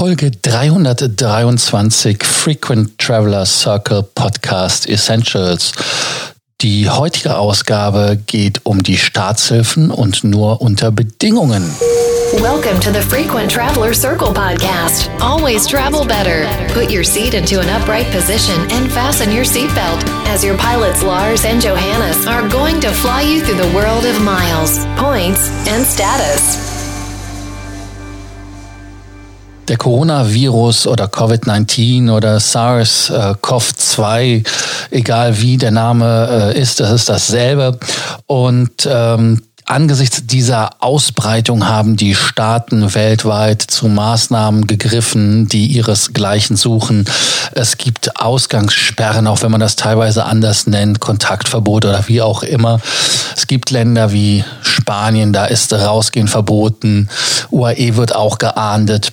Folge 323 Frequent Traveler Circle Podcast Essentials. Die heutige Ausgabe geht um die Staatshilfen und nur unter Bedingungen. Welcome to the Frequent Traveler Circle podcast. Always travel better. Put your seat into an upright position and fasten your seatbelt as your pilots Lars and Johannes are going to fly you through the world of miles, points, and status. Der Coronavirus oder Covid-19 oder SARS-CoV-2, egal wie der Name äh, ist, das ist dasselbe. Und ähm, angesichts dieser Ausbreitung haben die Staaten weltweit zu Maßnahmen gegriffen, die ihresgleichen suchen. Es gibt Ausgangssperren, auch wenn man das teilweise anders nennt, Kontaktverbot oder wie auch immer. Es gibt Länder wie Spanien, da ist Rausgehen verboten. UAE wird auch geahndet.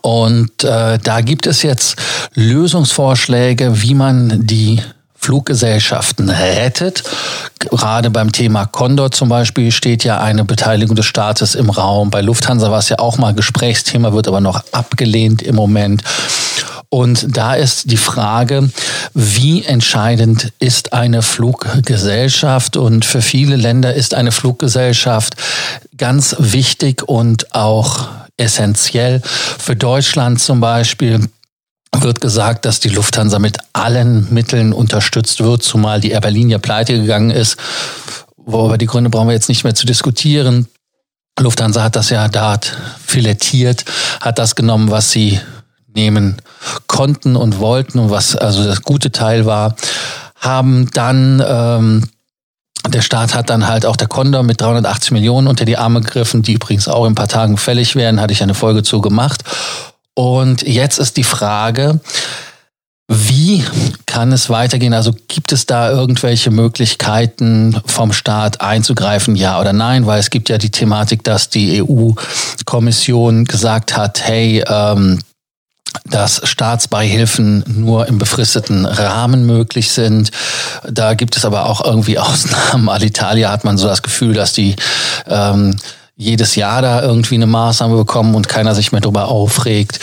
Und äh, da gibt es jetzt Lösungsvorschläge, wie man die Fluggesellschaften rettet. Gerade beim Thema Condor zum Beispiel steht ja eine Beteiligung des Staates im Raum. Bei Lufthansa war es ja auch mal Gesprächsthema, wird aber noch abgelehnt im Moment. Und da ist die Frage, wie entscheidend ist eine Fluggesellschaft? Und für viele Länder ist eine Fluggesellschaft ganz wichtig und auch essentiell. Für Deutschland zum Beispiel wird gesagt, dass die Lufthansa mit allen Mitteln unterstützt wird, zumal die Air Berlin ja pleite gegangen ist. Worüber die Gründe brauchen wir jetzt nicht mehr zu diskutieren. Lufthansa hat das ja da filettiert, hat das genommen, was sie nehmen konnten und wollten und was also das gute Teil war, haben dann ähm, der Staat hat dann halt auch der Condor mit 380 Millionen unter die Arme gegriffen, die übrigens auch in ein paar Tagen fällig werden, hatte ich eine Folge zu gemacht. Und jetzt ist die Frage, wie kann es weitergehen? Also gibt es da irgendwelche Möglichkeiten vom Staat einzugreifen, ja oder nein? Weil es gibt ja die Thematik, dass die EU-Kommission gesagt hat, hey, ähm, dass Staatsbeihilfen nur im befristeten Rahmen möglich sind. Da gibt es aber auch irgendwie Ausnahmen. Alitalia hat man so das Gefühl, dass die ähm, jedes Jahr da irgendwie eine Maßnahme bekommen und keiner sich mehr darüber aufregt.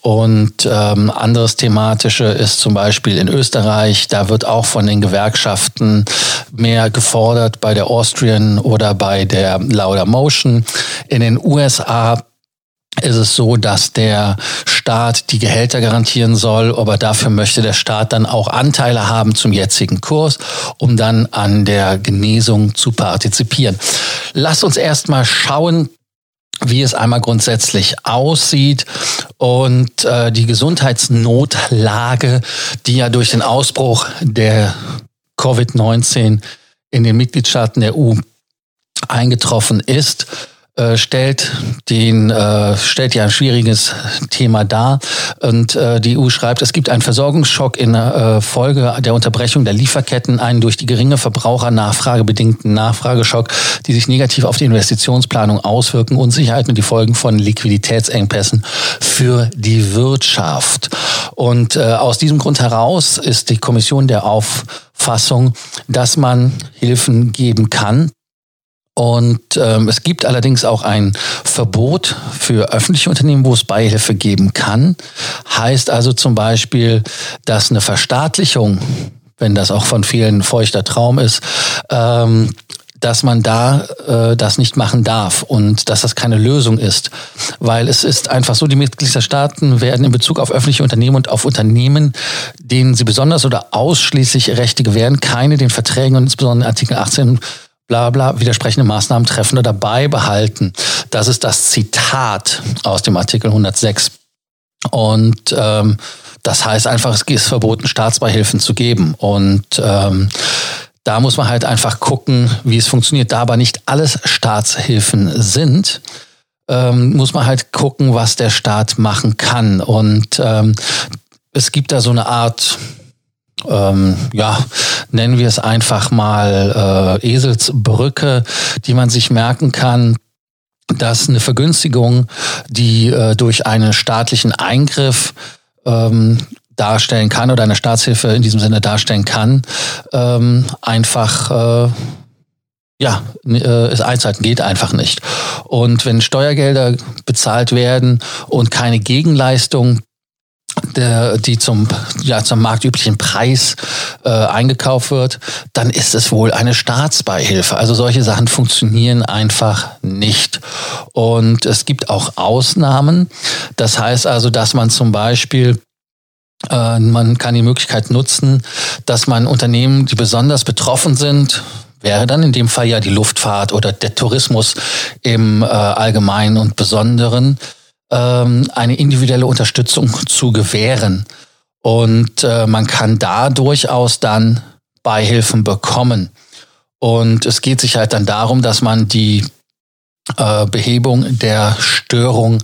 Und ähm, anderes thematische ist zum Beispiel in Österreich, da wird auch von den Gewerkschaften mehr gefordert bei der Austrian oder bei der Lauda Motion. In den USA ist es so, dass der Staat die Gehälter garantieren soll, aber dafür möchte der Staat dann auch Anteile haben zum jetzigen Kurs, um dann an der Genesung zu partizipieren. Lass uns erstmal schauen, wie es einmal grundsätzlich aussieht und äh, die Gesundheitsnotlage, die ja durch den Ausbruch der Covid-19 in den Mitgliedstaaten der EU eingetroffen ist, äh, stellt den äh, stellt ja ein schwieriges Thema dar. Und äh, die EU schreibt, es gibt einen Versorgungsschock in äh, Folge der Unterbrechung der Lieferketten, einen durch die geringe Verbrauchernachfrage bedingten Nachfrageschock, die sich negativ auf die Investitionsplanung auswirken, Unsicherheit und die Folgen von Liquiditätsengpässen für die Wirtschaft. Und äh, aus diesem Grund heraus ist die Kommission der Auffassung, dass man Hilfen geben kann und ähm, es gibt allerdings auch ein Verbot für öffentliche Unternehmen, wo es Beihilfe geben kann. Heißt also zum Beispiel, dass eine Verstaatlichung, wenn das auch von vielen feuchter Traum ist, ähm, dass man da äh, das nicht machen darf und dass das keine Lösung ist. Weil es ist einfach so, die Mitgliedstaaten werden in Bezug auf öffentliche Unternehmen und auf Unternehmen, denen sie besonders oder ausschließlich Rechte gewähren, keine den Verträgen und insbesondere Artikel 18 bla bla, widersprechende Maßnahmen treffen oder beibehalten. Das ist das Zitat aus dem Artikel 106. Und ähm, das heißt einfach, es ist verboten, Staatsbeihilfen zu geben. Und ähm, da muss man halt einfach gucken, wie es funktioniert. Da aber nicht alles Staatshilfen sind, ähm, muss man halt gucken, was der Staat machen kann. Und ähm, es gibt da so eine Art ähm, ja, nennen wir es einfach mal äh, Eselsbrücke, die man sich merken kann, dass eine Vergünstigung, die äh, durch einen staatlichen Eingriff ähm, darstellen kann oder eine Staatshilfe in diesem Sinne darstellen kann, ähm, einfach äh, ja, äh, es einzuhalten geht einfach nicht. Und wenn Steuergelder bezahlt werden und keine Gegenleistung der, die zum, ja, zum marktüblichen Preis äh, eingekauft wird, dann ist es wohl eine Staatsbeihilfe. Also solche Sachen funktionieren einfach nicht. Und es gibt auch Ausnahmen. Das heißt also, dass man zum Beispiel äh, man kann die Möglichkeit nutzen, dass man Unternehmen, die besonders betroffen sind, wäre dann in dem Fall ja die Luftfahrt oder der Tourismus im äh, Allgemeinen und Besonderen, ähm, eine individuelle Unterstützung zu gewähren. Und äh, man kann da durchaus dann Beihilfen bekommen. Und es geht sich halt dann darum, dass man die äh, Behebung der Störung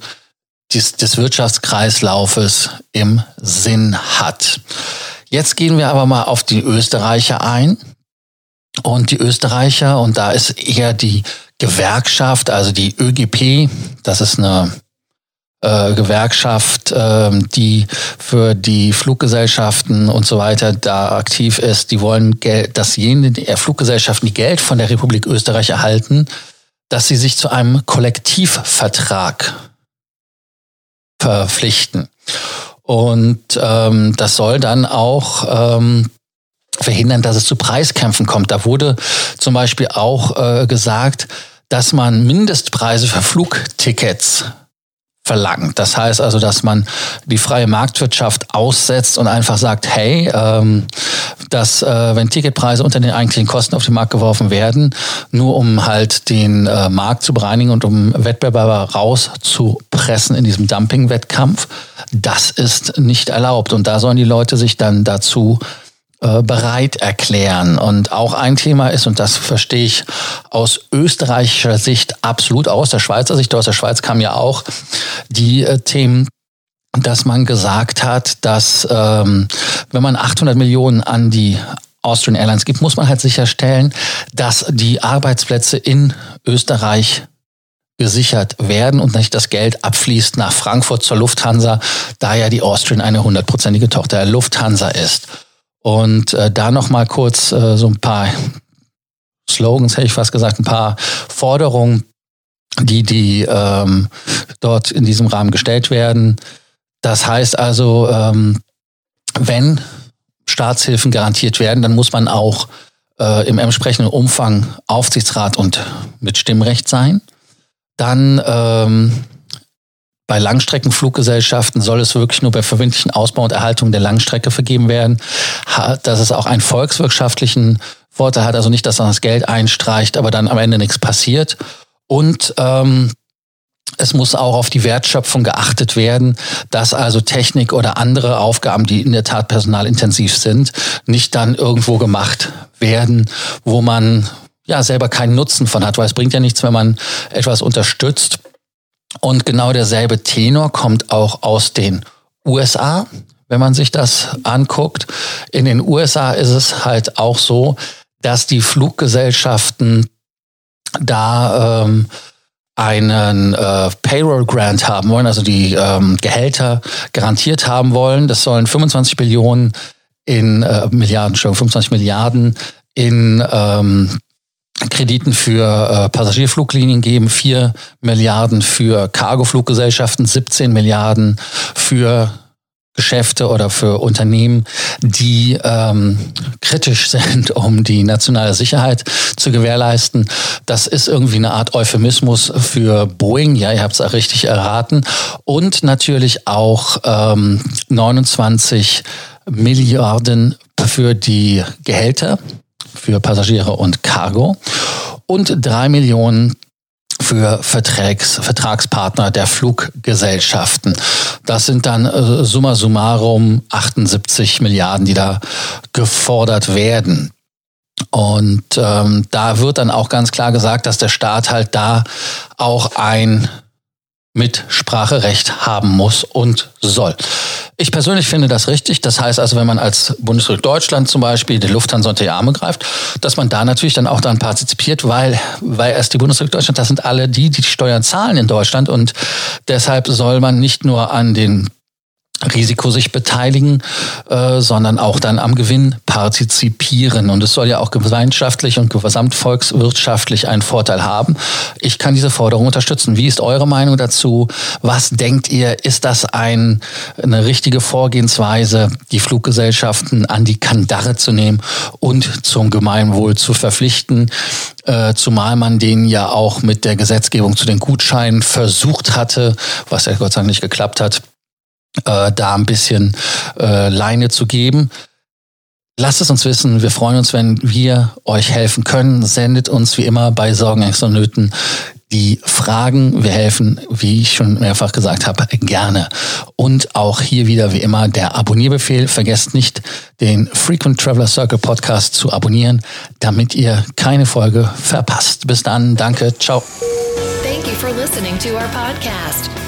des, des Wirtschaftskreislaufes im Sinn hat. Jetzt gehen wir aber mal auf die Österreicher ein. Und die Österreicher, und da ist eher die Gewerkschaft, also die ÖGP, das ist eine äh, Gewerkschaft, äh, die für die Fluggesellschaften und so weiter da aktiv ist, die wollen Geld, dass jene die Fluggesellschaften, die Geld von der Republik Österreich erhalten, dass sie sich zu einem Kollektivvertrag verpflichten. Und ähm, das soll dann auch ähm, verhindern, dass es zu Preiskämpfen kommt. Da wurde zum Beispiel auch äh, gesagt, dass man Mindestpreise für Flugtickets verlangt. Das heißt also, dass man die freie Marktwirtschaft aussetzt und einfach sagt, hey, ähm, dass äh, wenn Ticketpreise unter den eigentlichen Kosten auf den Markt geworfen werden, nur um halt den äh, Markt zu bereinigen und um Wettbewerber rauszupressen in diesem Dumping-Wettkampf, das ist nicht erlaubt. Und da sollen die Leute sich dann dazu bereit erklären. Und auch ein Thema ist, und das verstehe ich aus österreichischer Sicht absolut, aus der Schweizer Sicht, aus der Schweiz kamen ja auch die äh, Themen, dass man gesagt hat, dass ähm, wenn man 800 Millionen an die Austrian Airlines gibt, muss man halt sicherstellen, dass die Arbeitsplätze in Österreich gesichert werden und nicht das Geld abfließt nach Frankfurt zur Lufthansa, da ja die Austrian eine hundertprozentige Tochter der Lufthansa ist. Und äh, da noch mal kurz äh, so ein paar Slogans, hätte ich fast gesagt, ein paar Forderungen, die, die ähm, dort in diesem Rahmen gestellt werden. Das heißt also, ähm, wenn Staatshilfen garantiert werden, dann muss man auch äh, im entsprechenden Umfang Aufsichtsrat und mit Stimmrecht sein. Dann ähm, bei Langstreckenfluggesellschaften soll es wirklich nur bei verbindlichen Ausbau und Erhaltung der Langstrecke vergeben werden, dass es auch einen volkswirtschaftlichen Vorteil hat, also nicht, dass man das Geld einstreicht, aber dann am Ende nichts passiert. Und ähm, es muss auch auf die Wertschöpfung geachtet werden, dass also Technik oder andere Aufgaben, die in der Tat personalintensiv sind, nicht dann irgendwo gemacht werden, wo man ja selber keinen Nutzen von hat, weil es bringt ja nichts, wenn man etwas unterstützt und genau derselbe Tenor kommt auch aus den USA, wenn man sich das anguckt. In den USA ist es halt auch so, dass die Fluggesellschaften da ähm, einen äh, Payroll Grant haben wollen, also die ähm, Gehälter garantiert haben wollen. Das sollen 25 Billionen in äh, Milliarden, schon 25 Milliarden in ähm, Krediten für äh, Passagierfluglinien geben, 4 Milliarden für Cargofluggesellschaften, 17 Milliarden für Geschäfte oder für Unternehmen, die ähm, kritisch sind, um die nationale Sicherheit zu gewährleisten. Das ist irgendwie eine Art Euphemismus für Boeing. Ja, ihr habt es richtig erraten. Und natürlich auch ähm, 29 Milliarden für die Gehälter für Passagiere und Cargo und drei Millionen für Vertrags, Vertragspartner der Fluggesellschaften. Das sind dann äh, summa summarum 78 Milliarden, die da gefordert werden. Und ähm, da wird dann auch ganz klar gesagt, dass der Staat halt da auch ein Mitspracherecht haben muss und soll. Ich persönlich finde das richtig. Das heißt also, wenn man als Bundesrepublik Deutschland zum Beispiel die Lufthansa unter die Arme greift, dass man da natürlich dann auch dann partizipiert, weil, weil erst die Bundesrepublik Deutschland, das sind alle die, die die Steuern zahlen in Deutschland und deshalb soll man nicht nur an den Risiko sich beteiligen, äh, sondern auch dann am Gewinn partizipieren. Und es soll ja auch gemeinschaftlich und gesamtvolkswirtschaftlich einen Vorteil haben. Ich kann diese Forderung unterstützen. Wie ist eure Meinung dazu? Was denkt ihr? Ist das ein, eine richtige Vorgehensweise, die Fluggesellschaften an die Kandare zu nehmen und zum Gemeinwohl zu verpflichten? Äh, zumal man denen ja auch mit der Gesetzgebung zu den Gutscheinen versucht hatte, was ja Gott sei Dank nicht geklappt hat, äh, da ein bisschen äh, Leine zu geben. Lasst es uns wissen. Wir freuen uns, wenn wir euch helfen können. Sendet uns wie immer bei Sorgen, Ängsten und Nöten die Fragen. Wir helfen, wie ich schon mehrfach gesagt habe, gerne. Und auch hier wieder wie immer der Abonnierbefehl. Vergesst nicht, den Frequent Traveler Circle Podcast zu abonnieren, damit ihr keine Folge verpasst. Bis dann. Danke. Ciao. Thank you for listening to our podcast.